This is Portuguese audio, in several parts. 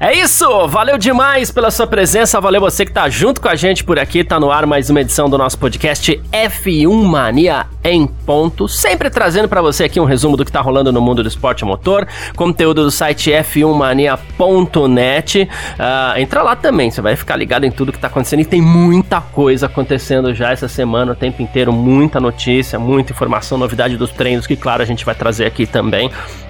É isso! Valeu demais pela sua presença, valeu você que tá junto com a gente por aqui, tá no ar mais uma edição do nosso podcast F1 Mania em ponto, sempre trazendo para você aqui um resumo do que tá rolando no mundo do esporte motor, conteúdo do site f1mania.net. Uh, ah, entra lá também, você vai ficar ligado em tudo que tá acontecendo e tem muita coisa acontecendo já essa semana, o tempo inteiro, muita notícia, muita informação, novidade dos treinos que claro a gente vai trazer aqui também.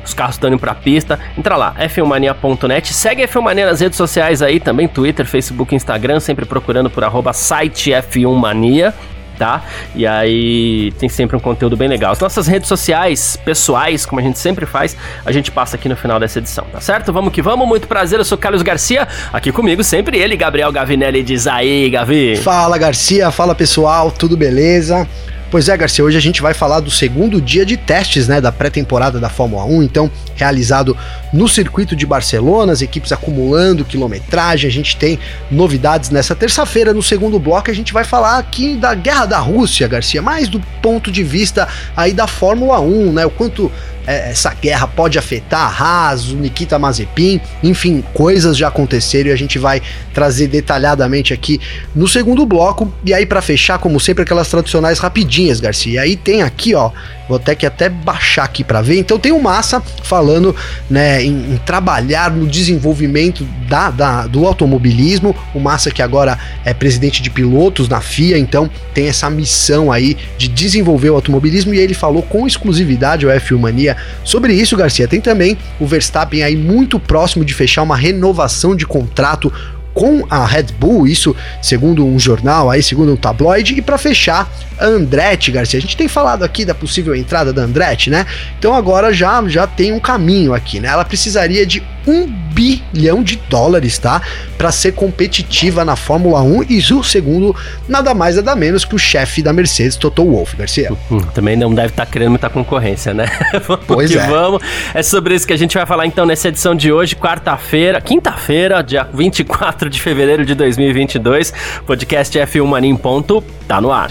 Os carros estão indo pra pista. Entra lá, f1mania.net, segue a F1mania nas redes sociais aí também, Twitter, Facebook, Instagram, sempre procurando por arroba site F1mania tá? E aí tem sempre um conteúdo bem legal. As nossas redes sociais pessoais, como a gente sempre faz, a gente passa aqui no final dessa edição, tá certo? Vamos que vamos, muito prazer, eu sou Carlos Garcia, aqui comigo sempre ele, Gabriel Gavinelli, diz aí, Gavi. Fala Garcia, fala pessoal, tudo beleza? Pois é, Garcia, hoje a gente vai falar do segundo dia de testes né, da pré-temporada da Fórmula 1, então realizado no circuito de Barcelona, as equipes acumulando quilometragem, a gente tem novidades nessa terça-feira. No segundo bloco, a gente vai falar aqui da guerra da Rússia, Garcia, mais do ponto de vista aí da Fórmula 1, né? O quanto é, essa guerra pode afetar a Haas, o Nikita Mazepin, enfim, coisas já aconteceram e a gente vai trazer detalhadamente aqui no segundo bloco. E aí, para fechar, como sempre, aquelas tradicionais rapidinhas, Garcia. E aí tem aqui, ó, vou ter que até baixar aqui para ver. Então tem o Massa falando né, em, em trabalhar no desenvolvimento da, da, do automobilismo. O Massa que agora é presidente de pilotos na FIA, então tem essa missão aí de desenvolver o automobilismo e ele falou com exclusividade ao F1 Mania sobre isso, Garcia. Tem também o Verstappen aí muito próximo de fechar uma renovação de contrato com a Red Bull, isso segundo um jornal aí, segundo um tabloide, e para fechar, Andretti Garcia. A gente tem falado aqui da possível entrada da Andretti, né? Então agora já já tem um caminho aqui, né? Ela precisaria de um bilhão de dólares, tá? Para ser competitiva na Fórmula 1 e o segundo, nada mais nada menos que o chefe da Mercedes, Toto Wolff, Garcia. Hum, também não deve estar tá querendo muita concorrência, né? vamos pois é. vamos. É sobre isso que a gente vai falar então nessa edição de hoje, quarta-feira, quinta-feira, dia 24 de fevereiro de 2022. Podcast F1 Mania em ponto, tá no ar.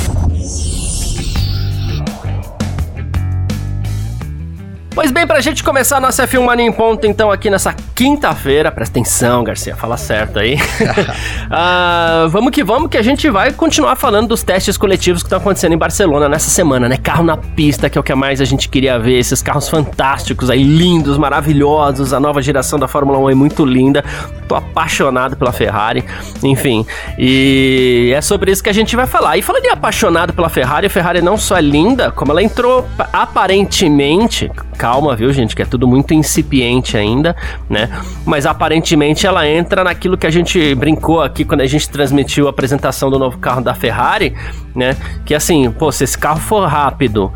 Pois bem, pra gente começar a nossa F1 Mania em ponto, então, aqui nessa quinta-feira, presta atenção, Garcia, fala certo aí. uh, vamos que vamos, que a gente vai continuar falando dos testes coletivos que estão acontecendo em Barcelona nessa semana, né? Carro na pista, que é o que mais a gente queria ver, esses carros fantásticos aí, lindos, maravilhosos, a nova geração da Fórmula 1 é muito linda, tô apaixonado pela Ferrari, enfim, e é sobre isso que a gente vai falar. E falando de apaixonado pela Ferrari, a Ferrari não só é linda, como ela entrou aparentemente calma, viu, gente? Que é tudo muito incipiente ainda, né? Mas aparentemente ela entra naquilo que a gente brincou aqui quando a gente transmitiu a apresentação do novo carro da Ferrari, né? Que assim, pô, se esse carro for rápido,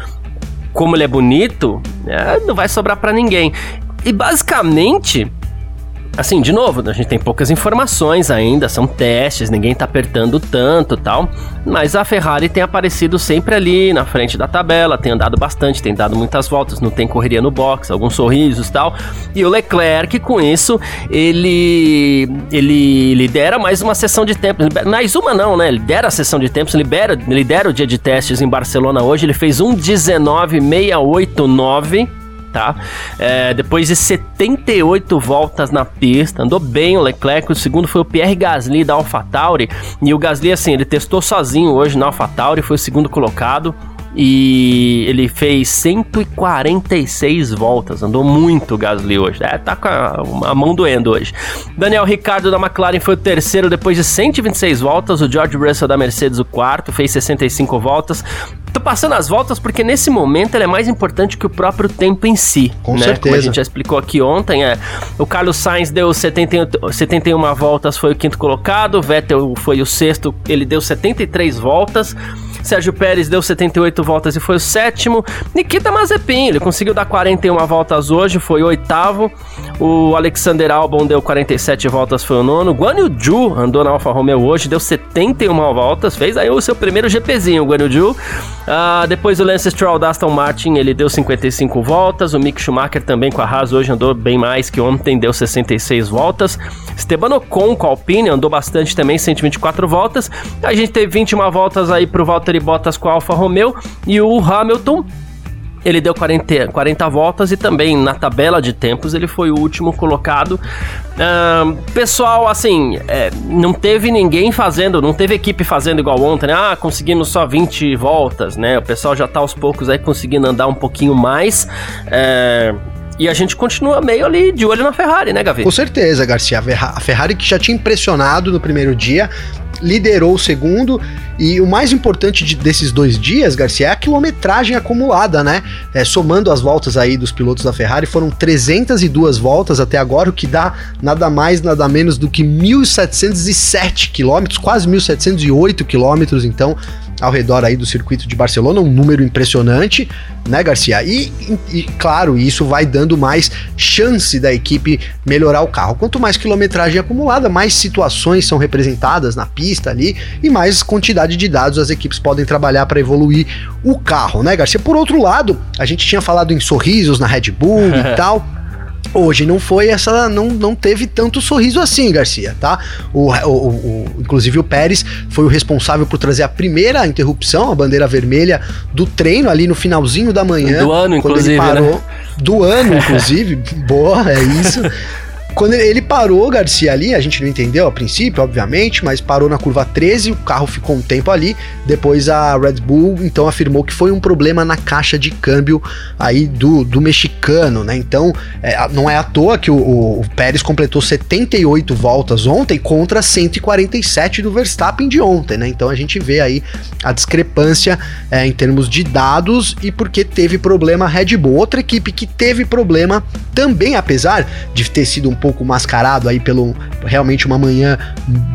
como ele é bonito, é, não vai sobrar para ninguém. E basicamente, Assim, de novo, a gente tem poucas informações ainda, são testes, ninguém tá apertando tanto tal, mas a Ferrari tem aparecido sempre ali na frente da tabela, tem andado bastante, tem dado muitas voltas, não tem correria no box, alguns sorrisos tal. E o Leclerc, com isso, ele ele lidera mais uma sessão de tempos, mais uma não, né? Lidera a sessão de tempos, lidera, lidera o dia de testes em Barcelona hoje, ele fez um 19,689 tá? É, depois de 78 voltas na pista, andou bem o Leclerc. O segundo foi o Pierre Gasly da AlphaTauri. E o Gasly, assim, ele testou sozinho hoje na AlphaTauri, foi o segundo colocado e ele fez 146 voltas, andou muito o Gasly hoje. É, tá com a, a, mão doendo hoje. Daniel Ricardo da McLaren foi o terceiro depois de 126 voltas. O George Russell da Mercedes o quarto, fez 65 voltas. Tô passando as voltas porque nesse momento ele é mais importante que o próprio tempo em si. Com né? certeza. Como a gente já explicou aqui ontem, é, o Carlos Sainz deu 71, 71 voltas, foi o quinto colocado. O Vettel foi o sexto, ele deu 73 voltas. Sérgio Pérez deu 78 voltas e foi o sétimo. Nikita Mazepin, ele conseguiu dar 41 voltas hoje, foi o oitavo. O Alexander Albon deu 47 voltas, foi o nono. Guan Yu andou na Alfa Romeo hoje, deu 71 voltas, fez aí o seu primeiro GPzinho, o Guan Yu. Uh, depois o Lance Stroll da Aston Martin, ele deu 55 voltas. O Mick Schumacher também com a Haas hoje andou bem mais que ontem, deu 66 voltas. Esteban Ocon com a Alpine andou bastante também, 124 voltas. A gente teve 21 voltas aí pro Valtteri Bottas com a Alfa Romeo e o Hamilton ele deu 40, 40 voltas e também na tabela de tempos ele foi o último colocado. Uh, pessoal, assim, é, não teve ninguém fazendo, não teve equipe fazendo igual ontem, né? Ah, conseguindo só 20 voltas, né? O pessoal já tá aos poucos aí conseguindo andar um pouquinho mais. É, e a gente continua meio ali de olho na Ferrari, né, Gavi? Com certeza, Garcia. A Ferrari que já tinha impressionado no primeiro dia, liderou o segundo. E o mais importante de, desses dois dias, Garcia, é a quilometragem acumulada, né? É, somando as voltas aí dos pilotos da Ferrari, foram 302 voltas até agora, o que dá nada mais, nada menos do que 1.707 quilômetros, quase 1.708 quilômetros. Então, ao redor aí do circuito de Barcelona, um número impressionante, né, Garcia? E, e, claro, isso vai dando mais chance da equipe melhorar o carro. Quanto mais quilometragem acumulada, mais situações são representadas na pista ali e mais quantidade de dados as equipes podem trabalhar para evoluir o carro, né, Garcia? Por outro lado, a gente tinha falado em sorrisos na Red Bull e tal. Hoje não foi essa, não, não teve tanto sorriso assim, Garcia, tá? O, o, o, inclusive o Pérez foi o responsável por trazer a primeira interrupção, a bandeira vermelha do treino ali no finalzinho da manhã. Do ano, inclusive, ele parou, né? Do ano, inclusive. Boa, é isso. Quando ele parou, Garcia, ali, a gente não entendeu a princípio, obviamente, mas parou na curva 13, o carro ficou um tempo ali. Depois a Red Bull, então, afirmou que foi um problema na caixa de câmbio aí do, do mexicano, né? Então, é, não é à toa que o, o, Pérez completou 78 voltas ontem contra 147 do Verstappen de ontem, né? Então a gente vê aí a discrepância é, em termos de dados e porque teve problema a Red Bull. Outra equipe que teve problema também, apesar de ter sido um pouco mascarado aí pelo realmente uma manhã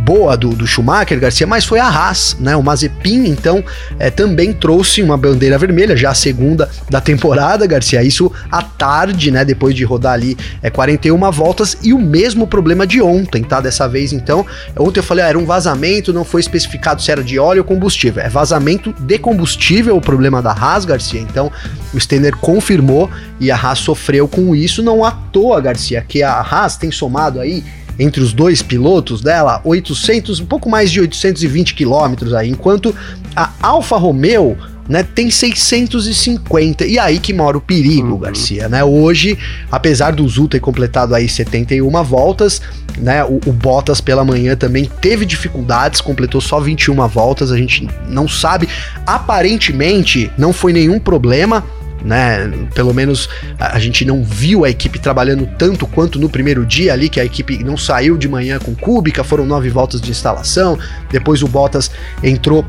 boa do, do Schumacher, Garcia, mas foi a Haas, né? O Mazepin, então, é, também trouxe uma bandeira vermelha, já a segunda da temporada, Garcia. Isso à tarde, né? Depois de rodar ali é, 41 voltas e o mesmo problema de ontem, tá? Dessa vez, então, ontem eu falei, ah, era um vazamento, não foi especificado se era de óleo ou combustível. É vazamento de combustível o problema da Haas, Garcia. Então, o Steiner confirmou e a Haas sofreu com isso, não à toa, Garcia, que a Haas tem somado aí entre os dois pilotos dela 800, um pouco mais de 820 quilômetros aí, enquanto a Alfa Romeo né, tem 650. E aí que mora o perigo, uhum. Garcia, né? Hoje, apesar do Zul ter completado aí 71 voltas, né, o, o, Bottas pela manhã também teve dificuldades, completou só 21 voltas, a gente não sabe. Aparentemente, não foi nenhum problema, né? Pelo menos a, a, gente não viu a equipe trabalhando tanto quanto no primeiro dia ali, que a equipe não saiu de manhã com cúbica, foram nove voltas de instalação, depois o Bottas entrou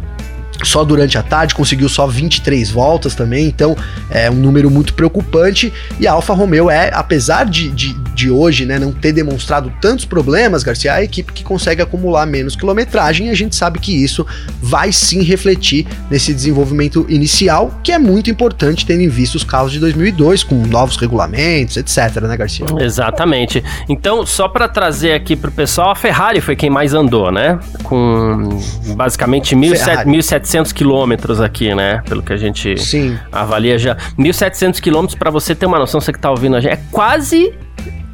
só durante a tarde, conseguiu só 23 voltas também, então é um número muito preocupante. E a Alfa Romeo é, apesar de, de, de hoje né, não ter demonstrado tantos problemas, Garcia, a equipe que consegue acumular menos quilometragem, e a gente sabe que isso vai sim refletir nesse desenvolvimento inicial, que é muito importante tendo em vista os carros de 2002, com novos regulamentos, etc, né, Garcia? Exatamente. Então, só para trazer aqui pro pessoal, a Ferrari foi quem mais andou, né? Com basicamente 1.700 1.700 quilômetros aqui, né? Pelo que a gente Sim. avalia já. 1.700 quilômetros, para você ter uma noção, você que tá ouvindo a gente, é quase...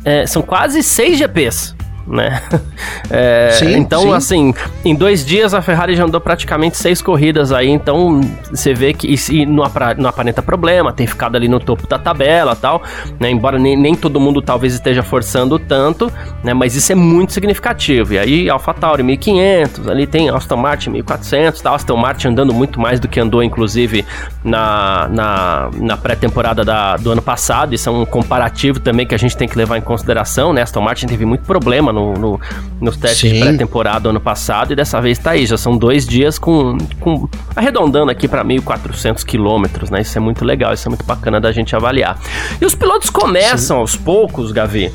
É, são quase 6 GPs né? É, sim, então, sim. assim, em dois dias a Ferrari já andou praticamente seis corridas aí, então você vê que isso não, não aparenta problema, tem ficado ali no topo da tabela tal, né? Embora nem, nem todo mundo talvez esteja forçando tanto, né? Mas isso é muito significativo. E aí, AlphaTauri 1500, ali tem Aston Martin 1400, tá? Aston Martin andando muito mais do que andou, inclusive, na, na, na pré-temporada do ano passado. Isso é um comparativo também que a gente tem que levar em consideração, né? Aston Martin teve muito problema no, no nos testes Sim. de pré-temporada ano passado e dessa vez tá aí. Já são dois dias com, com arredondando aqui para 1.400 quilômetros, né? Isso é muito legal, isso é muito bacana da gente avaliar. E os pilotos começam Sim. aos poucos, Gavi,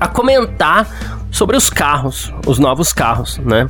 a comentar sobre os carros, os novos carros, né?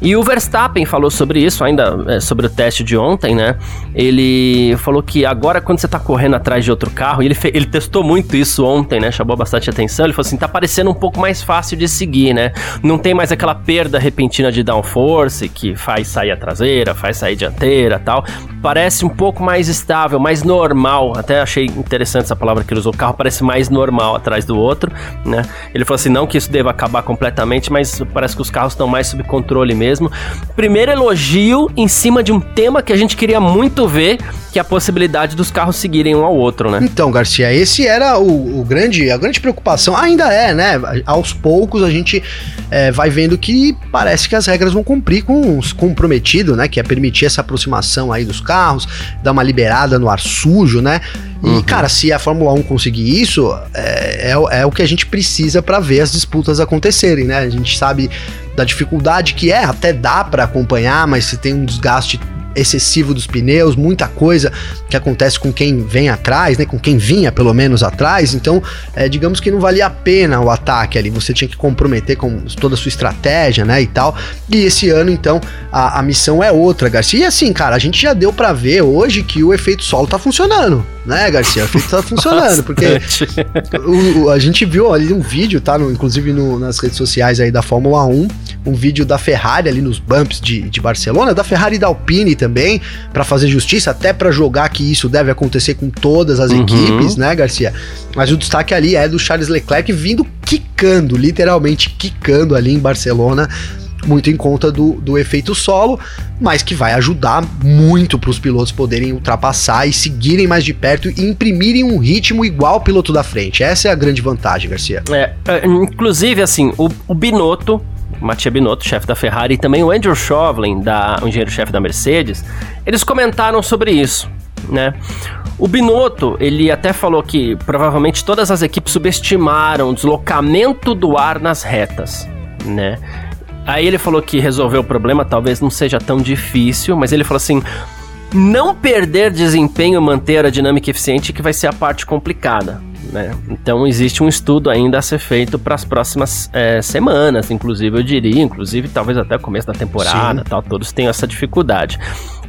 E o Verstappen falou sobre isso, ainda é, sobre o teste de ontem, né? Ele falou que agora quando você tá correndo atrás de outro carro, e ele, ele testou muito isso ontem, né? Chamou bastante atenção. Ele falou assim: tá parecendo um pouco mais fácil de seguir, né? Não tem mais aquela perda repentina de downforce que faz sair a traseira, faz sair dianteira tal. Parece um pouco mais estável, mais normal. Até achei interessante essa palavra que ele usou. O carro parece mais normal atrás do outro, né? Ele falou assim: não que isso deva acabar completamente, mas parece que os carros estão mais sob controle mesmo. Primeiro elogio em cima de um tema que a gente queria muito ver, que é a possibilidade dos carros seguirem um ao outro, né? Então, Garcia, esse era o, o grande, a grande preocupação, ainda é, né? Aos poucos a gente é, vai vendo que parece que as regras vão cumprir com os comprometido, né? Que é permitir essa aproximação aí dos carros, dar uma liberada no ar sujo, né? E, uhum. cara, se a Fórmula 1 conseguir isso, é, é, é o que a gente precisa para ver as disputas acontecerem, né? A gente sabe da dificuldade que é, até dá para acompanhar, mas se tem um desgaste excessivo dos pneus, muita coisa que acontece com quem vem atrás, né? Com quem vinha pelo menos atrás. Então, é, digamos que não valia a pena o ataque ali. Você tinha que comprometer com toda a sua estratégia, né? E tal. E esse ano, então, a, a missão é outra, Garcia. E assim, cara, a gente já deu para ver hoje que o efeito solo tá funcionando né, Garcia? O efeito tá funcionando, porque o, o, a gente viu ali um vídeo, tá? No, inclusive no, nas redes sociais aí da Fórmula 1, um vídeo da Ferrari ali nos bumps de, de Barcelona, da Ferrari e da Alpine também, para fazer justiça, até para jogar que isso deve acontecer com todas as uhum. equipes, né, Garcia? Mas o destaque ali é do Charles Leclerc vindo quicando, literalmente quicando ali em Barcelona muito em conta do, do efeito solo, mas que vai ajudar muito para os pilotos poderem ultrapassar e seguirem mais de perto e imprimirem um ritmo igual ao piloto da frente. Essa é a grande vantagem, Garcia. É, é inclusive, assim, o, o Binotto Mattia Binotto, chefe da Ferrari, e também o Andrew Chauvelin, da, o engenheiro-chefe da Mercedes, eles comentaram sobre isso, né? O Binotto, ele até falou que provavelmente todas as equipes subestimaram o deslocamento do ar nas retas, né? Aí ele falou que resolver o problema talvez não seja tão difícil, mas ele falou assim: não perder desempenho, manter a dinâmica eficiente que vai ser a parte complicada. Né? Então existe um estudo ainda a ser feito para as próximas é, semanas, inclusive eu diria, inclusive talvez até o começo da temporada, tal, todos têm essa dificuldade.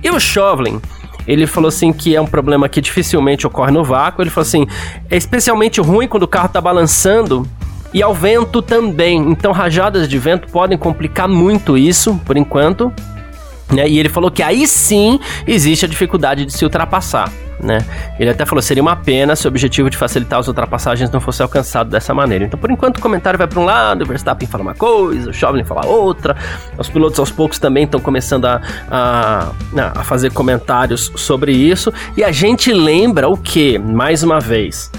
E o Chauvelin, ele falou assim que é um problema que dificilmente ocorre no vácuo. Ele falou assim: é especialmente ruim quando o carro está balançando e ao vento também. Então, rajadas de vento podem complicar muito isso, por enquanto. Né? E ele falou que aí sim existe a dificuldade de se ultrapassar. Né? Ele até falou seria uma pena se o objetivo de facilitar as ultrapassagens não fosse alcançado dessa maneira. Então, por enquanto, o comentário vai para um lado, o Verstappen fala uma coisa, o Chauvelin fala outra. Os pilotos aos poucos também estão começando a, a, a fazer comentários sobre isso. E a gente lembra o que, mais uma vez,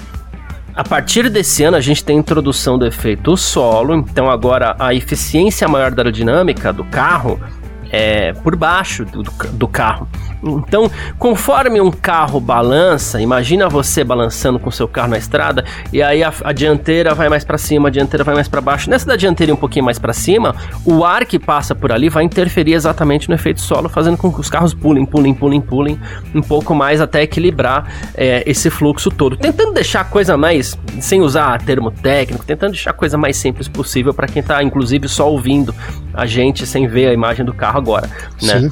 a partir desse ano, a gente tem a introdução do efeito solo, então agora a eficiência maior da aerodinâmica do carro é por baixo do, do carro. Então, conforme um carro balança, imagina você balançando com seu carro na estrada e aí a, a dianteira vai mais para cima, a dianteira vai mais para baixo. Nessa da dianteira um pouquinho mais para cima, o ar que passa por ali vai interferir exatamente no efeito solo, fazendo com que os carros pulem, pulem, pulem, pulem um pouco mais até equilibrar é, esse fluxo todo. Tentando deixar a coisa mais, sem usar termo técnico, tentando deixar a coisa mais simples possível para quem está inclusive só ouvindo a gente sem ver a imagem do carro agora, né? Sim.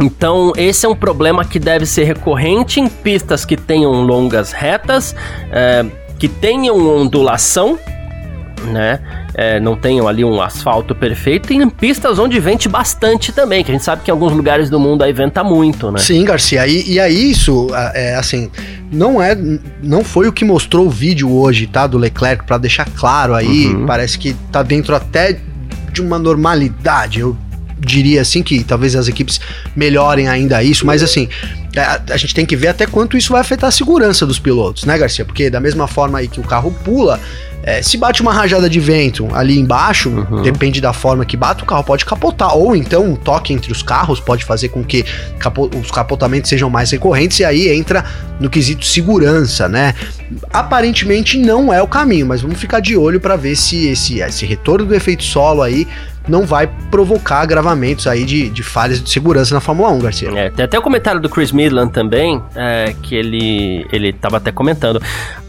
Então, esse é um problema que deve ser recorrente em pistas que tenham longas retas, é, que tenham ondulação, né? É, não tenham ali um asfalto perfeito, e em pistas onde vente bastante também, que a gente sabe que em alguns lugares do mundo aí venta muito, né? Sim, Garcia, e, e aí isso, é, assim, não é, não foi o que mostrou o vídeo hoje, tá, do Leclerc, para deixar claro aí, uhum. parece que tá dentro até de uma normalidade, eu diria assim que talvez as equipes melhorem ainda isso, mas assim, a, a, gente tem que ver até quanto isso vai afetar a segurança dos pilotos, né, Garcia? Porque da mesma forma aí que o carro pula, é, se bate uma rajada de vento ali embaixo, uhum. depende da forma que bate, o carro pode capotar. Ou então um toque entre os carros pode fazer com que capo os capotamentos sejam mais recorrentes, e aí entra no quesito segurança, né? Aparentemente não é o caminho, mas vamos ficar de olho para ver se esse, esse retorno do efeito solo aí não vai provocar agravamentos aí de, de falhas de segurança na Fórmula 1, Garcia. É, tem até o comentário do Chris Midland também, é, que ele ele estava até comentando.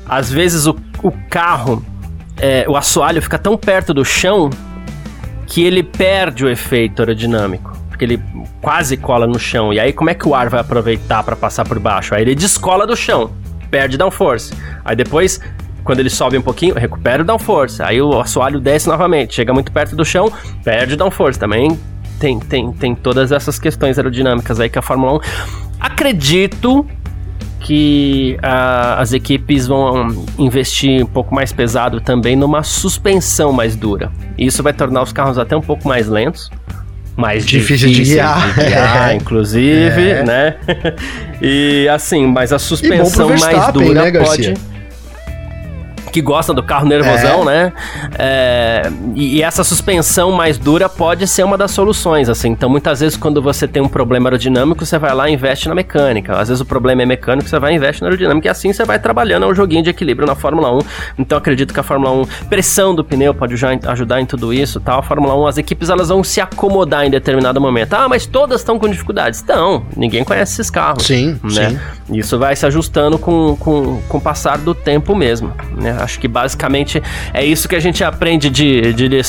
Às vezes o, o carro é, o assoalho fica tão perto do chão que ele perde o efeito aerodinâmico. Porque ele quase cola no chão. E aí, como é que o ar vai aproveitar para passar por baixo? Aí ele descola do chão, perde downforce. Aí depois quando ele sobe um pouquinho, recupera o downforce. Aí o assoalho desce novamente, chega muito perto do chão, perde o downforce. Também tem, tem, tem todas essas questões aerodinâmicas aí que a Fórmula 1. Acredito que uh, as equipes vão investir um pouco mais pesado também numa suspensão mais dura. Isso vai tornar os carros até um pouco mais lentos. Mais difícil de guiar, de guiar inclusive, é. né? e assim, mas a suspensão mais dura né, pode que gosta do carro nervosão, é. né? É, e, essa suspensão mais dura pode ser uma das soluções, assim. Então, muitas vezes, quando você tem um problema aerodinâmico, você vai lá e investe na mecânica. Às vezes, o problema é mecânico, você vai e investe na aerodinâmica. E assim você vai trabalhando, é um joguinho de equilíbrio na Fórmula 1. Então, acredito que a Fórmula 1, pressão do pneu pode já ajudar em tudo isso, tal. A Fórmula 1, as equipes, elas vão se acomodar em determinado momento. Ah, mas todas estão com dificuldades. Estão. Ninguém conhece esses carros. Sim, né? sim. Isso vai se ajustando com, com, com o passar do tempo mesmo, né? Acho que basicamente é isso que a gente aprende de, de.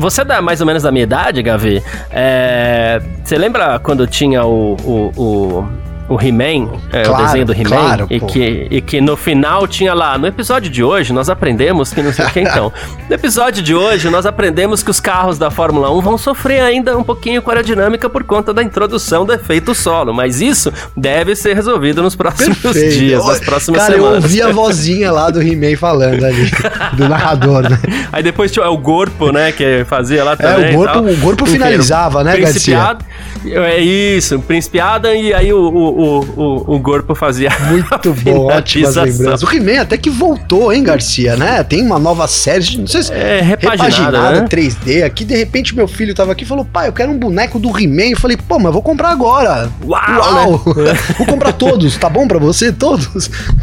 Você é mais ou menos da minha idade, Gavi? É, você lembra quando tinha o, o, o o He-Man, é, claro, o desenho do He-Man, claro, e, que, e que no final tinha lá, no episódio de hoje nós aprendemos que não sei o que então. No episódio de hoje nós aprendemos que os carros da Fórmula 1 vão sofrer ainda um pouquinho com a aerodinâmica por conta da introdução do efeito solo, mas isso deve ser resolvido nos próximos Perfeito. dias, nas próximas Cara, semanas. Cara, eu ouvi a vozinha lá do He-Man falando ali, do narrador, né? Aí depois tinha o Corpo, né, que fazia lá também. É, o Corpo, o corpo finalizava, né, Garcia? É isso, Principiada e aí o, o, o, o Gorpo fazia. Muito bom, ótimas lembranças. O He-Man até que voltou, hein, Garcia, né? Tem uma nova série, não sei se é repaginada, repaginada né? 3D. Aqui, de repente, meu filho tava aqui e falou: pai, eu quero um boneco do He-Man. Eu falei: pô, mas vou comprar agora. Uau! Uau. Né? vou comprar todos, tá bom pra você? Todos?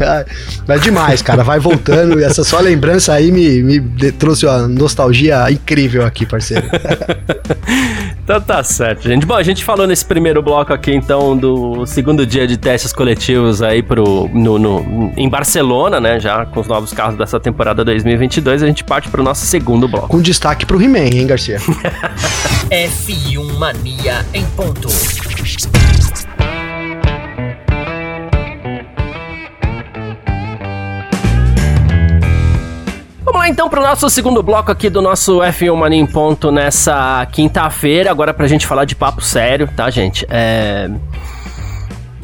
É demais, cara. Vai voltando e essa só lembrança aí me, me trouxe uma nostalgia incrível aqui, parceiro. então tá certo, gente. Bom, a gente falou nesse primeiro bloco aqui, então, do segundo dia de testes coletivos aí pro, no, no, em Barcelona, né? Já com os novos carros dessa temporada 2022, a gente parte pro nosso segundo bloco. Com destaque pro He-Man, hein, Garcia? F1 Mania em ponto. Vamos lá então para o nosso segundo bloco aqui do nosso F1 Mania em Ponto nessa quinta-feira. Agora para a gente falar de papo sério, tá, gente? É...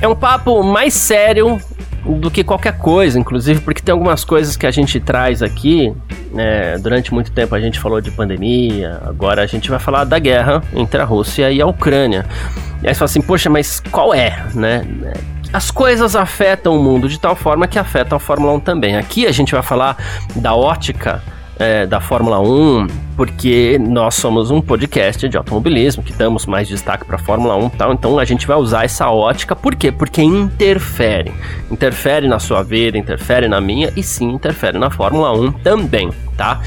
é um papo mais sério do que qualquer coisa, inclusive porque tem algumas coisas que a gente traz aqui. É, durante muito tempo a gente falou de pandemia, agora a gente vai falar da guerra entre a Rússia e a Ucrânia. E aí você fala assim, poxa, mas qual é, né? as coisas afetam o mundo de tal forma que afetam a Fórmula 1 também. Aqui a gente vai falar da ótica é, da Fórmula 1, porque nós somos um podcast de automobilismo, que damos mais destaque para a Fórmula 1 e tal, então a gente vai usar essa ótica, por quê? Porque interfere. Interfere na sua vida, interfere na minha e sim interfere na Fórmula 1 também, tá?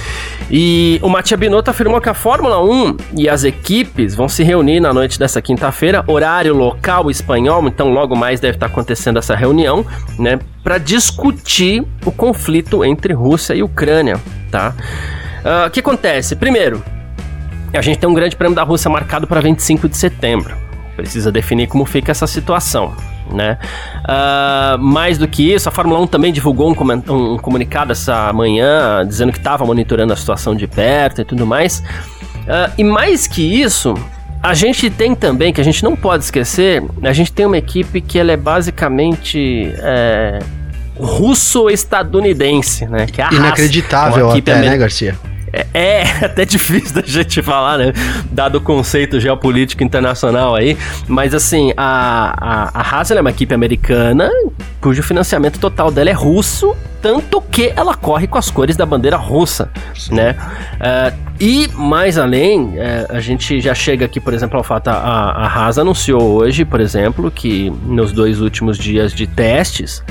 E o Mattia Binotto afirmou que a Fórmula 1 e as equipes vão se reunir na noite dessa quinta-feira, horário local espanhol, então logo mais deve estar acontecendo essa reunião, né, para discutir o conflito entre Rússia e Ucrânia tá? Uh, o que acontece? Primeiro, a gente tem um grande prêmio da Rússia marcado para 25 de setembro. Precisa definir como fica essa situação. Né? Uh, mais do que isso, a Fórmula 1 também divulgou um, um comunicado essa manhã dizendo que estava monitorando a situação de perto e tudo mais. Uh, e mais que isso, a gente tem também, que a gente não pode esquecer, a gente tem uma equipe que ela é basicamente é, russo-estadunidense, né? Que é a Inacreditável até, né, Garcia? É, é, até difícil da gente falar, né? Dado o conceito geopolítico internacional aí. Mas assim, a, a, a Haas é uma equipe americana cujo financiamento total dela é russo, tanto que ela corre com as cores da bandeira russa, Sim. né? Uh, e mais além, uh, a gente já chega aqui, por exemplo, ao fato, a, a Haas anunciou hoje, por exemplo, que nos dois últimos dias de testes,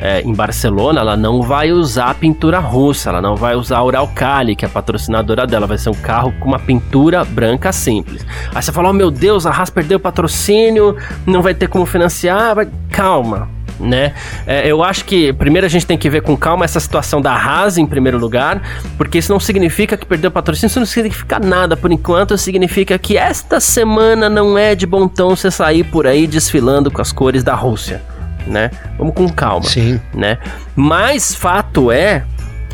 é, em Barcelona, ela não vai usar pintura russa, ela não vai usar a Uralcali, que é a patrocinadora dela, vai ser um carro com uma pintura branca simples. Aí você fala, oh meu Deus, a Haas perdeu o patrocínio, não vai ter como financiar, vai... calma, né? É, eu acho que primeiro a gente tem que ver com calma essa situação da Haas em primeiro lugar, porque isso não significa que perdeu patrocínio, isso não significa nada por enquanto, significa que esta semana não é de bom tom você sair por aí desfilando com as cores da Rússia, né? Vamos com calma, Sim. né? Mas fato é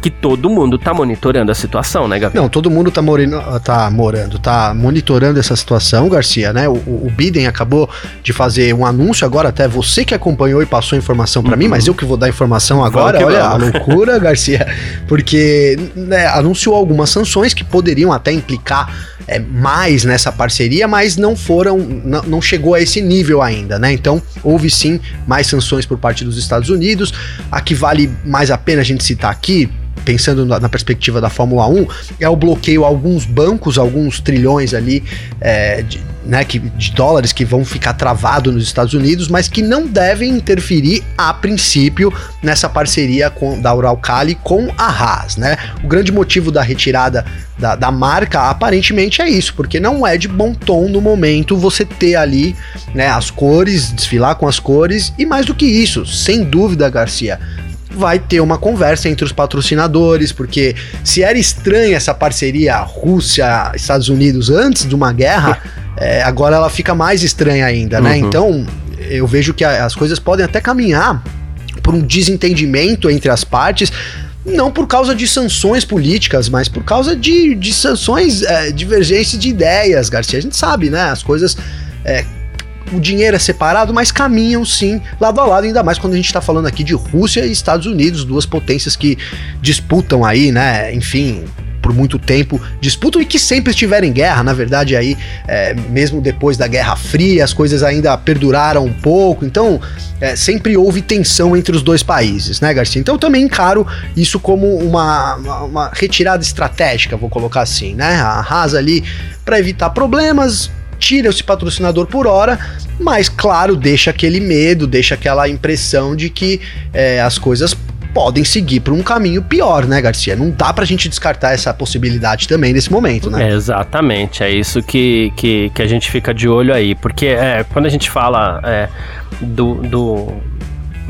que todo mundo tá monitorando a situação, né, Gabriel? Não, todo mundo tá, moreno, tá morando, tá monitorando essa situação, Garcia, né? O, o Biden acabou de fazer um anúncio agora, até você que acompanhou e passou a informação para uhum. mim, mas eu que vou dar informação agora, olha a loucura, Garcia, porque né, anunciou algumas sanções que poderiam até implicar é, mais nessa parceria, mas não foram, não, não chegou a esse nível ainda, né? Então houve sim mais sanções por parte dos Estados Unidos. A que vale mais a pena a gente citar aqui, pensando na, na, perspectiva da Fórmula 1, é o bloqueio a alguns bancos, alguns trilhões ali é, de, né, que, de dólares que vão ficar travados nos Estados Unidos, mas que não devem interferir a princípio nessa parceria com, da Uralcali com a Haas. Né? O grande motivo da retirada da, da marca aparentemente é isso, porque não é de bom tom no momento você ter ali né, as cores, desfilar com as cores, e mais do que isso, sem dúvida, Garcia vai ter uma conversa entre os patrocinadores, porque se era estranha essa parceria Rússia-Estados Unidos antes de uma guerra, é, agora ela fica mais estranha ainda, né? Uhum. Então, eu vejo que as coisas podem até caminhar por um desentendimento entre as partes, não por causa de sanções políticas, mas por causa de, de sanções, é, divergência de ideias, Garcia. A gente sabe, né? As coisas é, o dinheiro é separado, mas caminham sim lado a lado, ainda mais quando a gente está falando aqui de Rússia e Estados Unidos, duas potências que disputam aí, né? Enfim, por muito tempo disputam e que sempre estiveram em guerra. Na verdade, aí, é, mesmo depois da Guerra Fria, as coisas ainda perduraram um pouco. Então, é, sempre houve tensão entre os dois países, né, Garcia? Então, eu também encaro isso como uma, uma, uma retirada estratégica, vou colocar assim, né? A Haas ali para evitar problemas tira esse patrocinador por hora, mas claro, deixa aquele medo, deixa aquela impressão de que é, as coisas podem seguir por um caminho pior, né, Garcia? Não dá pra gente descartar essa possibilidade também nesse momento, né? É, exatamente, é isso que, que, que, a gente fica de olho aí, porque é, quando a gente fala é, do, do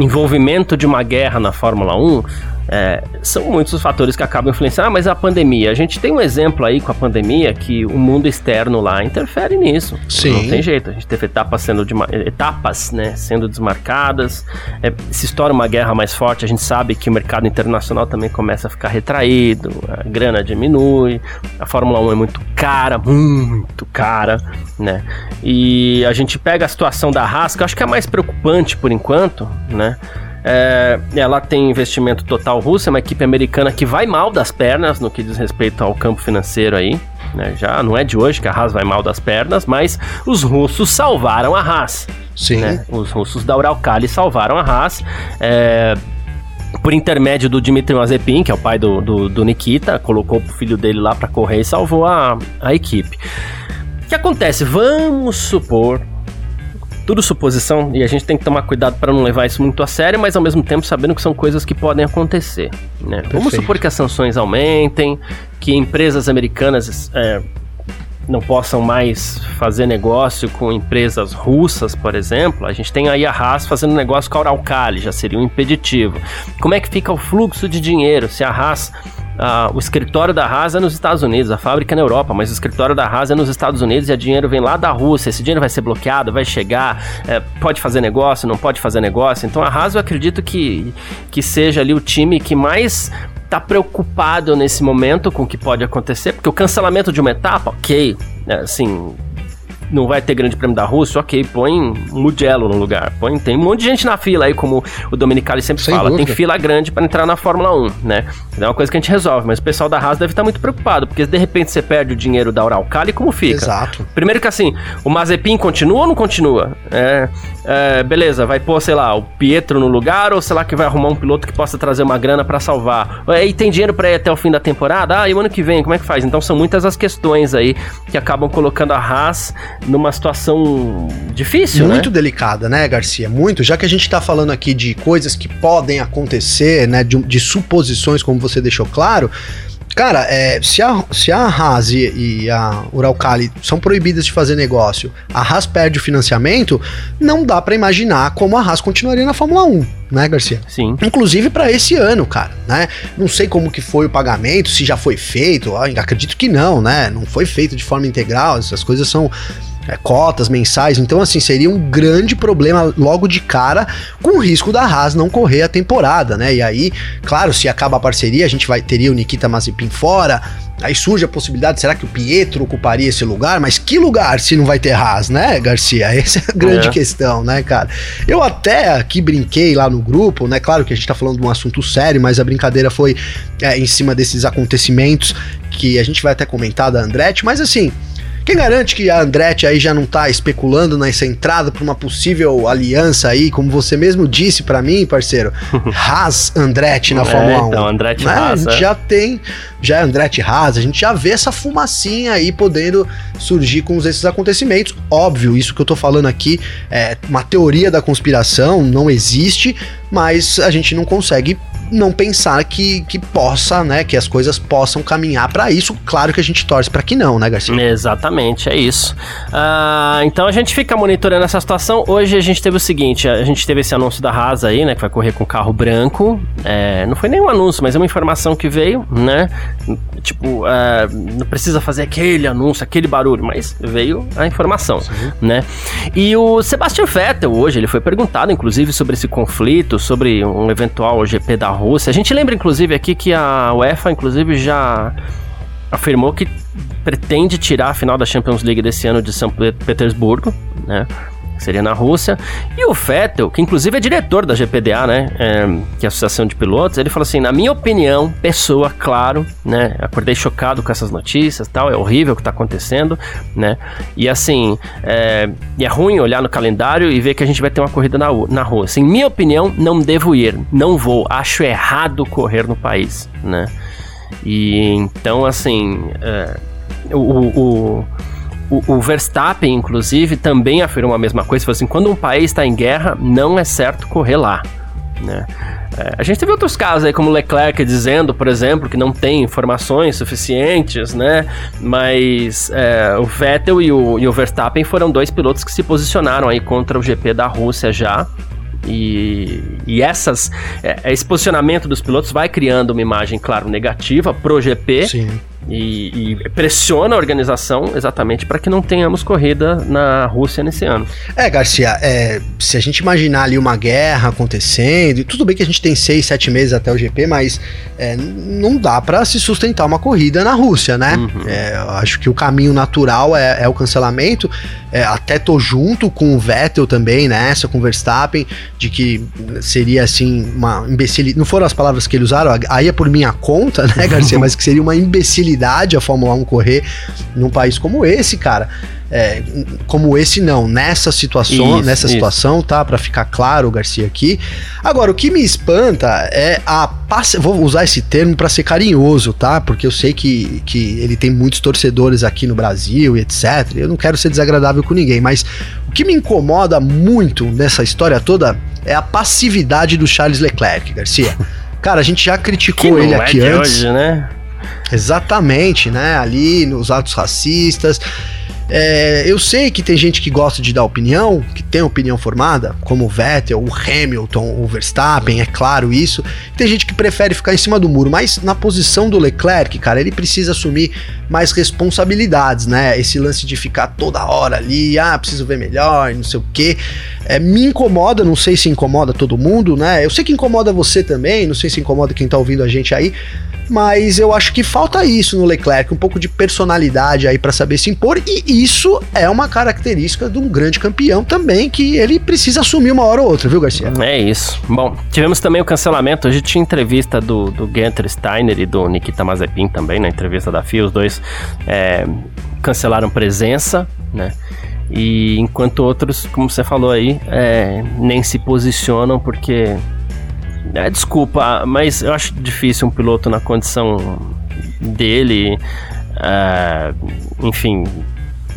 envolvimento de uma guerra na Fórmula 1, é, são muitos os fatores que acabam influenciando. Ah, mas a pandemia, a gente tem um exemplo aí com a pandemia que o mundo externo lá interfere nisso. Sim. Não tem jeito. A gente teve etapas sendo etapas, né, sendo desmarcadas. É, se estoura uma guerra mais forte, a gente sabe que o mercado internacional também começa a ficar retraído, a grana diminui, a Fórmula 1 é muito cara, muito cara, né? E a gente pega a situação da Haas, que eu acho que é a mais preocupante por enquanto, né? É, ela tem investimento total russo, é uma equipe americana que vai mal das pernas no que diz respeito ao campo financeiro aí. Né? Já não é de hoje que a Haas vai mal das pernas, mas os russos salvaram a Haas. Sim. Né? Os russos da Uralkali salvaram a Haas. É, por intermédio do Dmitry Mazepin, que é o pai do, do, do Nikita, colocou o filho dele lá para correr e salvou a, a equipe. O que acontece? Vamos supor tudo suposição e a gente tem que tomar cuidado para não levar isso muito a sério, mas ao mesmo tempo sabendo que são coisas que podem acontecer. Né? Vamos supor que as sanções aumentem, que empresas americanas é, não possam mais fazer negócio com empresas russas, por exemplo. A gente tem aí a Haas fazendo negócio com a Uralkali, já seria um impeditivo. Como é que fica o fluxo de dinheiro se a Haas Uh, o escritório da Haas é nos Estados Unidos, a fábrica é na Europa, mas o escritório da Haas é nos Estados Unidos e o dinheiro vem lá da Rússia. Esse dinheiro vai ser bloqueado, vai chegar, é, pode fazer negócio, não pode fazer negócio. Então a Haas eu acredito que, que seja ali o time que mais tá preocupado nesse momento com o que pode acontecer, porque o cancelamento de uma etapa, ok, é, assim, não vai ter grande prêmio da Rússia, ok, põe Mugello no lugar. Põe, tem um monte de gente na fila aí, como o Dominicali sempre Sem fala. Dúvida. Tem fila grande para entrar na Fórmula 1, né? É uma coisa que a gente resolve, mas o pessoal da Haas deve estar muito preocupado, porque de repente você perde o dinheiro da Uralcali, como fica? Exato. Primeiro que assim, o Mazepin continua ou não continua? É, é, beleza, vai pôr, sei lá, o Pietro no lugar, ou sei lá que vai arrumar um piloto que possa trazer uma grana para salvar. E tem dinheiro para ir até o fim da temporada? Ah, e o ano que vem, como é que faz? Então são muitas as questões aí que acabam colocando a Haas numa situação difícil, né? Muito né? delicada, né, Garcia? Muito. Já que a gente está falando aqui de coisas que podem acontecer, né, de, de suposições, como você deixou claro, Cara, é, se, a, se a Haas e, e a Uralcali são proibidas de fazer negócio, a Haas perde o financiamento, não dá para imaginar como a Haas continuaria na Fórmula 1, né, Garcia? Sim. Inclusive para esse ano, cara, né? Não sei como que foi o pagamento, se já foi feito, acredito que não, né? Não foi feito de forma integral, essas coisas são é, cotas mensais. Então, assim, seria um grande problema logo de cara, com o risco da Haas não correr a temporada, né? E aí, claro, se acaba a parceria, a gente vai teria o Nikita Mazepin fora. Aí surge a possibilidade, será que o Pietro ocuparia esse lugar? Mas que lugar se não vai ter Haas, né, Garcia? Essa é a grande é. questão, né, cara? Eu até aqui brinquei lá no grupo, né? Claro que a gente tá falando de um assunto sério, mas a brincadeira foi é, em cima desses acontecimentos que a gente vai até comentar da Andretti, mas assim, quem garante que a Andretti aí já não tá especulando nessa entrada para uma possível aliança aí, como você mesmo disse para mim, parceiro? Haas Andretti na é, Fórmula 1. Então, Andretti né? Haas. A gente é. já tem, já é Andretti Haas, a gente já vê essa fumacinha aí podendo surgir com esses acontecimentos. Óbvio, isso que eu tô falando aqui é uma teoria da conspiração, não existe, mas a gente não consegue não pensar que, que possa, né, que as coisas possam caminhar para isso. Claro que a gente torce para que não, né, Garcia? Exatamente, é isso. Uh, então a gente fica monitorando essa situação. Hoje a gente teve o seguinte, a gente teve esse anúncio da Haas aí, né, que vai correr com carro branco. É, não foi nem um anúncio, mas é uma informação que veio, né? Tipo, uh, não precisa fazer aquele anúncio, aquele barulho, mas veio a informação, Sim. né? E o Sebastian Vettel hoje, ele foi perguntado, inclusive, sobre esse conflito, sobre um eventual GP da Rússia. A gente lembra, inclusive, aqui que a UEFA, inclusive, já afirmou que pretende tirar a final da Champions League desse ano de São Petersburgo, né? Seria na Rússia. E o Vettel, que inclusive é diretor da GPDA, né? É, que é a Associação de Pilotos, ele falou assim: na minha opinião, pessoa, claro, né? Acordei chocado com essas notícias tal, é horrível o que tá acontecendo, né? E assim, é, é ruim olhar no calendário e ver que a gente vai ter uma corrida na, na Rússia. Em minha opinião, não devo ir, não vou, acho errado correr no país, né? E então, assim, é, o, o o, o, Verstappen, inclusive, também afirmou a mesma coisa. Falou assim: quando um país está em guerra, não é certo correr lá. Né? É, a gente teve outros casos aí, como Leclerc dizendo, por exemplo, que não tem informações suficientes, né? Mas é, o Vettel e o, e o Verstappen foram dois pilotos que se posicionaram aí contra o GP da Rússia já. E, e essas, é, esse posicionamento dos pilotos vai criando uma imagem, claro, negativa pro GP. Sim e, e, pressiona a organização exatamente para que não tenhamos corrida na Rússia nesse ano. É, Garcia, é, se a gente imaginar ali uma guerra acontecendo, tudo bem que a gente tem seis, sete meses até o GP, mas é, não dá para se sustentar uma corrida na Rússia, né? Uhum. É, acho que o caminho natural é, é o cancelamento. É, até tô junto com o Vettel também nessa, com o Verstappen, de que seria assim uma imbecilidade. Não foram as palavras que eles usaram, aí é por minha conta, né, Garcia? mas que seria uma imbecilidade a Fórmula 1 correr num país como esse, cara. É, como esse não, nessa situação, isso, nessa isso. situação, tá? Para ficar claro, Garcia aqui. Agora, o que me espanta é a vou usar esse termo para ser carinhoso, tá? Porque eu sei que, que ele tem muitos torcedores aqui no Brasil e etc. Eu não quero ser desagradável com ninguém, mas o que me incomoda muito nessa história toda é a passividade do Charles Leclerc, Garcia. Cara, a gente já criticou ele é aqui é antes. Hoje, né? Exatamente, né? Ali nos atos racistas. É, eu sei que tem gente que gosta de dar opinião, que tem opinião formada, como o Vettel, o Hamilton, o Verstappen, é claro isso. Tem gente que prefere ficar em cima do muro, mas na posição do Leclerc, cara, ele precisa assumir mais responsabilidades, né? Esse lance de ficar toda hora ali, ah, preciso ver melhor, não sei o quê. É, me incomoda, não sei se incomoda todo mundo, né? Eu sei que incomoda você também, não sei se incomoda quem tá ouvindo a gente aí, mas eu acho que falta isso no Leclerc, um pouco de personalidade aí para saber se impor, e isso é uma característica de um grande campeão também, que ele precisa assumir uma hora ou outra, viu, Garcia? É isso. Bom, tivemos também o cancelamento, hoje tinha entrevista do, do Steiner e do Nikita Mazepin também, na entrevista da FIA, os dois é, cancelaram presença, né? E enquanto outros, como você falou aí, é, nem se posicionam porque é, desculpa, mas eu acho difícil um piloto na condição dele, é, enfim,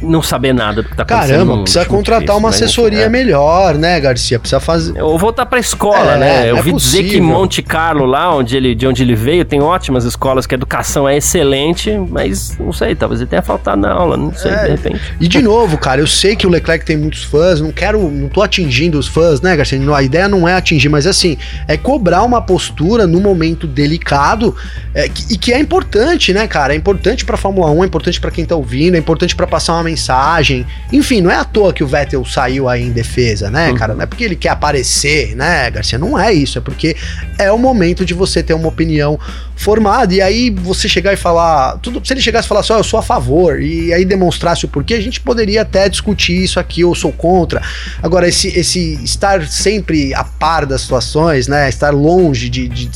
não saber nada do que tá acontecendo. Caramba, precisa contratar difícil, uma assessoria é. melhor, né, Garcia? Precisa fazer. Vou voltar pra escola, é, né? Eu é dizer que Monte Carlo, lá onde ele, de onde ele veio, tem ótimas escolas, que a educação é excelente, mas não sei, talvez ele tenha faltado na aula, não sei, é. de repente. E de novo, cara, eu sei que o Leclerc tem muitos fãs, não quero, não tô atingindo os fãs, né, Garcia? A ideia não é atingir, mas assim, é cobrar uma postura num momento delicado é, e que é importante, né, cara? É importante pra Fórmula 1, é importante para quem tá ouvindo, é importante para passar uma mensagem. Enfim, não é à toa que o Vettel saiu aí em defesa, né, uhum. cara? Não é porque ele quer aparecer, né, Garcia? Não é isso, é porque é o momento de você ter uma opinião formada e aí você chegar e falar, tudo, se ele chegasse e falar assim, oh, eu sou a favor e aí demonstrasse o porquê, a gente poderia até discutir isso aqui, eu sou contra. Agora esse esse estar sempre a par das situações, né, estar longe de, de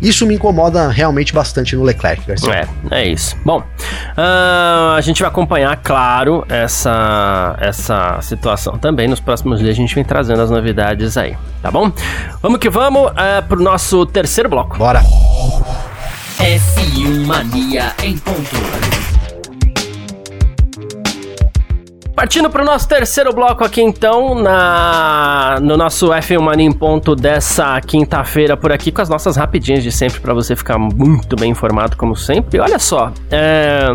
isso me incomoda realmente bastante no Leclerc, Garcia. É, é isso. Bom, uh, a gente vai acompanhar, claro, essa essa situação também nos próximos dias a gente vem trazendo as novidades aí, tá bom? Vamos que vamos uh, pro nosso terceiro bloco. Bora. F1 Mania em ponto. Partindo para o nosso terceiro bloco aqui, então, na no nosso F1 Mania em ponto dessa quinta-feira por aqui, com as nossas rapidinhas de sempre para você ficar muito bem informado, como sempre. Olha só, é,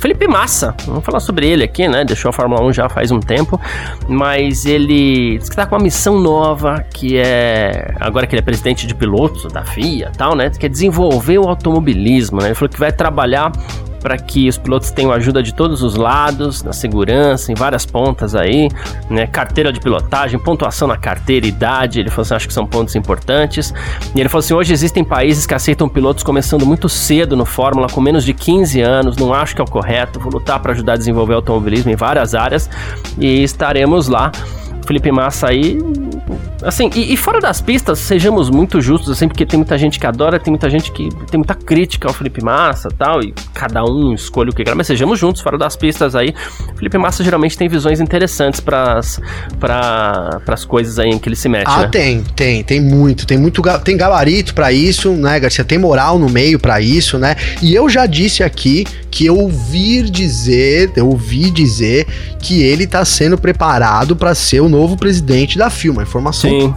Felipe Massa, vamos falar sobre ele aqui, né? Deixou a Fórmula 1 já faz um tempo, mas ele diz que tá com uma missão nova, que é agora que ele é presidente de pilotos da FIA, tal, né? Que é desenvolver o automobilismo, né? Ele falou que vai trabalhar para que os pilotos tenham ajuda de todos os lados, na segurança, em várias pontas aí, né? Carteira de pilotagem, pontuação na carteira, idade, ele falou assim, acho que são pontos importantes. E ele falou assim, hoje existem países que aceitam pilotos começando muito cedo no Fórmula, com menos de 15 anos, não acho que é o correto, vou lutar para ajudar a desenvolver automobilismo em várias áreas e estaremos lá Felipe Massa aí. Assim, e, e, fora das pistas, sejamos muito justos, assim, porque tem muita gente que adora, tem muita gente que tem muita crítica ao Felipe Massa tal, e cada um escolhe o que quer, mas sejamos juntos, fora das pistas aí. Felipe Massa geralmente tem visões interessantes para as coisas aí em que ele se mete. Ah, né? tem, tem, tem muito, tem muito, tem gabarito para isso, né, Garcia? Tem moral no meio para isso, né? E eu já disse aqui que eu ouvi dizer, eu ouvi dizer que ele tá sendo preparado para ser o novo presidente da Filma. Informação Sim.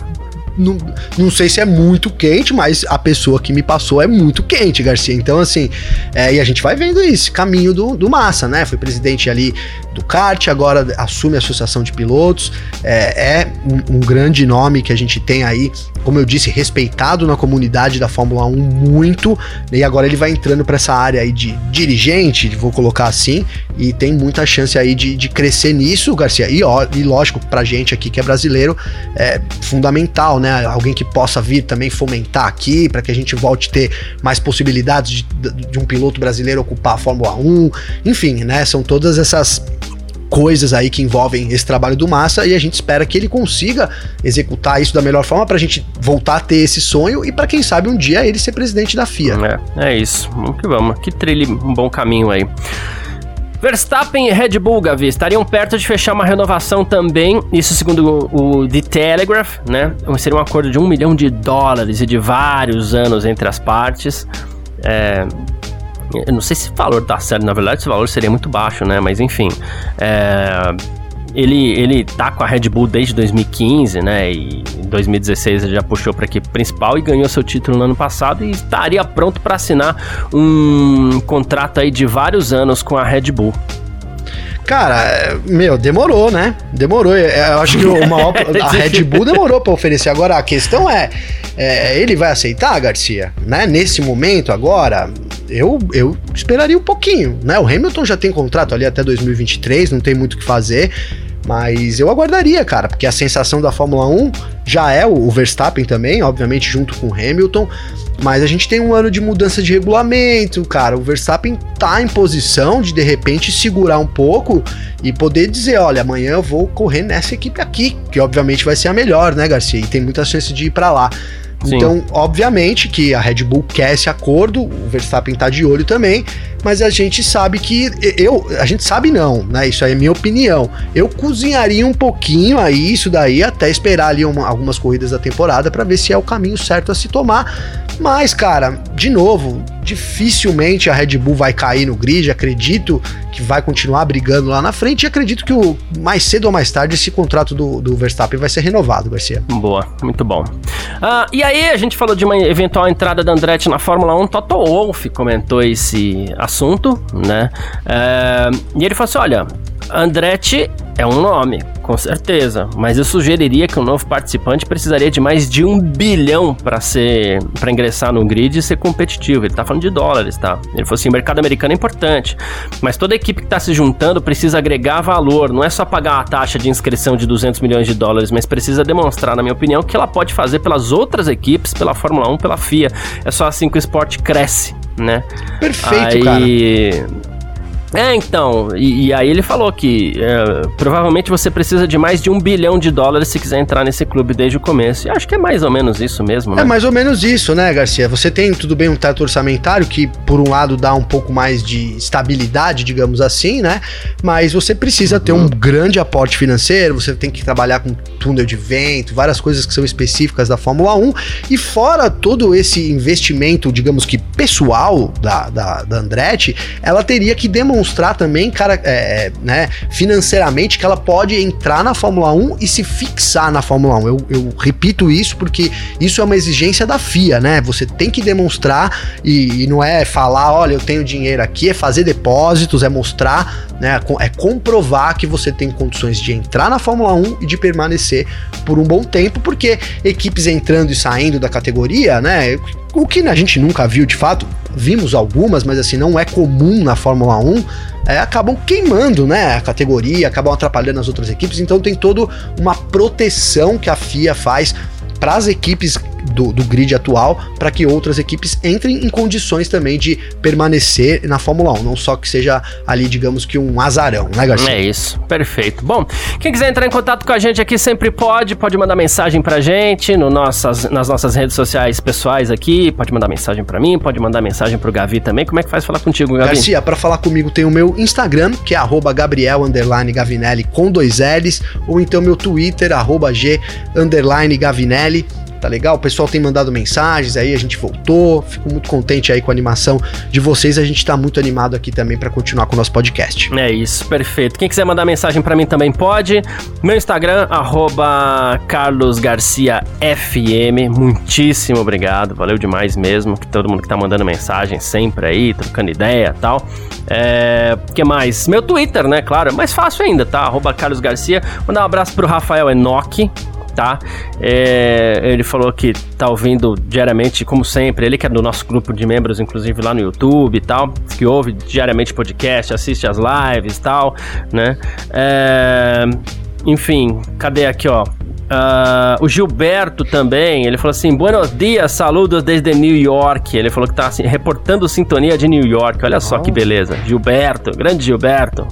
Não, não sei se é muito quente, mas a pessoa que me passou é muito quente, Garcia. Então, assim, é, e a gente vai vendo esse caminho do, do Massa, né? Foi presidente ali do kart, agora assume a associação de pilotos. É, é um, um, grande nome que a gente tem aí, como eu disse, respeitado na comunidade da Fórmula 1 muito. E agora ele vai entrando para essa área aí de dirigente, vou colocar assim, e tem muita chance aí de, de crescer nisso, Garcia. E, ó, e lógico, pra gente aqui que é brasileiro, é fundamental, né? Alguém que possa vir também fomentar aqui, para que a gente volte a ter mais possibilidades de, de um piloto brasileiro ocupar a Fórmula 1. Enfim, né? São todas essas coisas aí que envolvem esse trabalho do Massa e a gente espera que ele consiga executar isso da melhor forma para a gente voltar a ter esse sonho e para quem sabe um dia ele ser presidente da FIA. É, é isso. Vamos que vamos. Que trilhe um bom caminho aí. Verstappen e Red Bull, Gavi, estariam perto de fechar uma renovação também, isso segundo o, The Telegraph, né? Seria um acordo de um milhão de dólares e de vários anos entre as partes. É, eu não sei se o valor tá certo, na verdade esse valor seria muito baixo, né? Mas enfim. É, ele, ele tá com a Red Bull desde 2015, né? E em 2016 ele já puxou para a equipe principal e ganhou seu título no ano passado e estaria pronto para assinar um contrato aí de vários anos com a Red Bull. Cara, meu, demorou, né? Demorou. Eu acho que o maior, a Red Bull demorou para oferecer. Agora, a questão é, é, ele vai aceitar, Garcia? Né? Nesse momento, agora, eu, eu esperaria um pouquinho, né? O Hamilton já tem contrato ali até 2023, não tem muito o que fazer. Mas eu aguardaria, cara, porque a sensação da Fórmula 1 já é o Verstappen também, obviamente junto com o Hamilton. Mas a gente tem um ano de mudança de regulamento, cara. O Verstappen tá em posição de de repente segurar um pouco e poder dizer: olha, amanhã eu vou correr nessa equipe aqui, que obviamente vai ser a melhor, né, Garcia? E tem muita chance de ir para lá. Sim. Então, obviamente que a Red Bull quer esse acordo, o Verstappen tá de olho também, mas a gente sabe que eu, a gente sabe não, né? Isso aí é minha opinião. Eu cozinharia um pouquinho aí isso daí até esperar ali uma, algumas corridas da temporada para ver se é o caminho certo a se tomar. Mas, cara, de novo, dificilmente a Red Bull vai cair no grid. Acredito que vai continuar brigando lá na frente e acredito que o, mais cedo ou mais tarde esse contrato do, do Verstappen vai ser renovado, Garcia. Boa, muito bom. Uh, e aí, a gente falou de uma eventual entrada da Andretti na Fórmula 1. Toto Wolff comentou esse assunto, né? Uh, e ele falou assim: olha, Andretti é um nome, com certeza, mas eu sugeriria que o um novo participante precisaria de mais de um bilhão para ser para ingressar no grid e ser competitivo. Ele tá falando de dólares, tá? Ele falou assim: o mercado americano é importante, mas toda equipe que está se juntando precisa agregar valor, não é só pagar a taxa de inscrição de 200 milhões de dólares, mas precisa demonstrar, na minha opinião, que ela pode fazer pelas outras equipes, pela Fórmula 1, pela FIA. É só assim que o esporte cresce, né? Perfeito, Aí... cara. É, então, e, e, aí ele falou que é, provavelmente você precisa de mais de um bilhão de dólares se quiser entrar nesse clube desde o começo. E acho que é mais ou menos isso mesmo, né? É mais ou menos isso, né, Garcia? Você tem, tudo bem, um teto orçamentário que, por um lado, dá um pouco mais de estabilidade, digamos assim, né? Mas você precisa uhum. ter um uhum. grande aporte financeiro, você tem que trabalhar com túnel de vento, várias coisas que são específicas da Fórmula 1. E fora todo esse investimento, digamos que pessoal da, da, da Andretti, ela teria que demonstrar demonstrar também, cara, é, é, né, financeiramente que ela pode entrar na Fórmula 1 e se fixar na Fórmula 1. Eu, eu repito isso porque isso é uma exigência da FIA, né? Você tem que demonstrar e, e não é falar, olha, eu tenho dinheiro aqui, é fazer depósitos, é mostrar, né, é comprovar que você tem condições de entrar na Fórmula 1 e de permanecer por um bom tempo, porque equipes entrando e saindo da categoria, né, o que a gente nunca viu de fato, vimos algumas, mas assim, não é comum na Fórmula 1, é, acabam queimando né, a categoria, acabam atrapalhando as outras equipes, então tem toda uma proteção que a FIA faz para as equipes do, do grid atual para que outras equipes entrem em condições também de permanecer na Fórmula 1, não só que seja ali, digamos que um azarão, né, Garcia? É isso, perfeito. Bom, quem quiser entrar em contato com a gente aqui sempre pode, pode mandar mensagem pra gente no nossas, nas nossas redes sociais pessoais aqui, pode mandar mensagem para mim, pode mandar mensagem pro Gavi também. Como é que faz falar contigo, Gavi? Garcia, para falar comigo tem o meu Instagram, que é Gabriel Gavinelli com dois L's, ou então meu Twitter, G Gavinelli tá legal? O pessoal tem mandado mensagens aí, a gente voltou. Fico muito contente aí com a animação de vocês. A gente tá muito animado aqui também para continuar com o nosso podcast. É isso, perfeito. Quem quiser mandar mensagem para mim também pode. Meu Instagram, carlosgarciafm. Muitíssimo obrigado, valeu demais mesmo. Que todo mundo que tá mandando mensagem sempre aí, trocando ideia e tal. É, que mais? Meu Twitter, né? Claro, é mais fácil ainda, tá? Arroba Carlos Garcia. Mandar um abraço pro Rafael Enoch, tá? É, ele falou que tá ouvindo diariamente, como sempre, ele que é do nosso grupo de membros, inclusive lá no YouTube e tal, que ouve diariamente podcast, assiste as lives e tal, né? É, enfim, cadê aqui, ó? Uh, o Gilberto também, ele falou assim: Buenos dias, saludos desde New York. Ele falou que tá assim, reportando sintonia de New York. Olha só que beleza. Gilberto, grande Gilberto.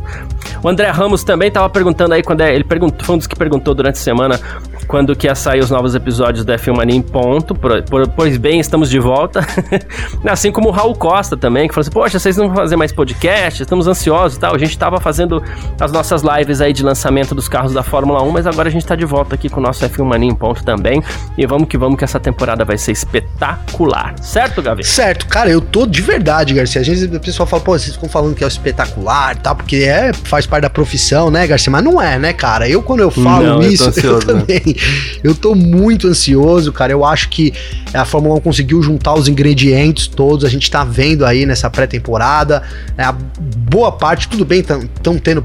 O André Ramos também estava perguntando aí quando é, ele perguntou, foi um dos que perguntou durante a semana quando que ia sair os novos episódios da F1 Mania em ponto. Por, por, pois bem, estamos de volta. assim como o Raul Costa também, que falou assim: Poxa, vocês não vão fazer mais podcast? Estamos ansiosos e tal. A gente estava fazendo as nossas lives aí de lançamento dos carros da Fórmula 1, mas agora a gente está de volta aqui com o nosso F1 Mania em ponto também. E vamos que vamos, que essa temporada vai ser espetacular. Certo, Gavi? Certo, cara, eu tô de verdade, Garcia. Às vezes o pessoal fala, pô, vocês ficam falando que é espetacular e tal, porque é, faz parte da profissão, né, Garcia? Mas não é, né, cara? Eu, quando eu falo não, isso, eu, ansioso, eu né? também. Né? Eu tô muito ansioso, cara. Eu acho que a Fórmula 1 conseguiu juntar os ingredientes todos. A gente tá vendo aí nessa pré-temporada. É, a boa parte, tudo bem, estão tendo,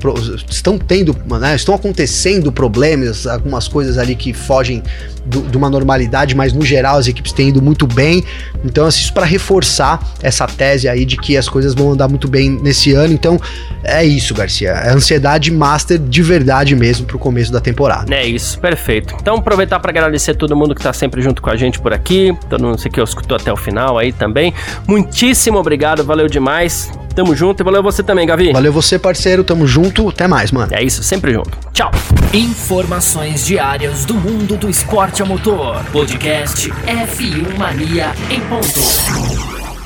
estão tendo, né, estão acontecendo problemas, algumas coisas ali que fogem de uma normalidade, mas no geral as equipes têm ido muito bem. Então, assim, isso para reforçar essa tese aí de que as coisas vão andar muito bem nesse ano. Então, é isso, Garcia. É ansiedade master de verdade mesmo pro começo da temporada. É isso, perfeito. Então, aproveitar para agradecer todo mundo que tá sempre junto com a gente por aqui, todo mundo que escutou até o final aí também. Muitíssimo obrigado, valeu demais. Tamo junto e valeu você também, Gavi. Valeu você, parceiro. Tamo junto. Até mais, mano. É isso, sempre junto. Tchau. Informações diárias do mundo do esporte a motor. Podcast F1 Mania em ponto.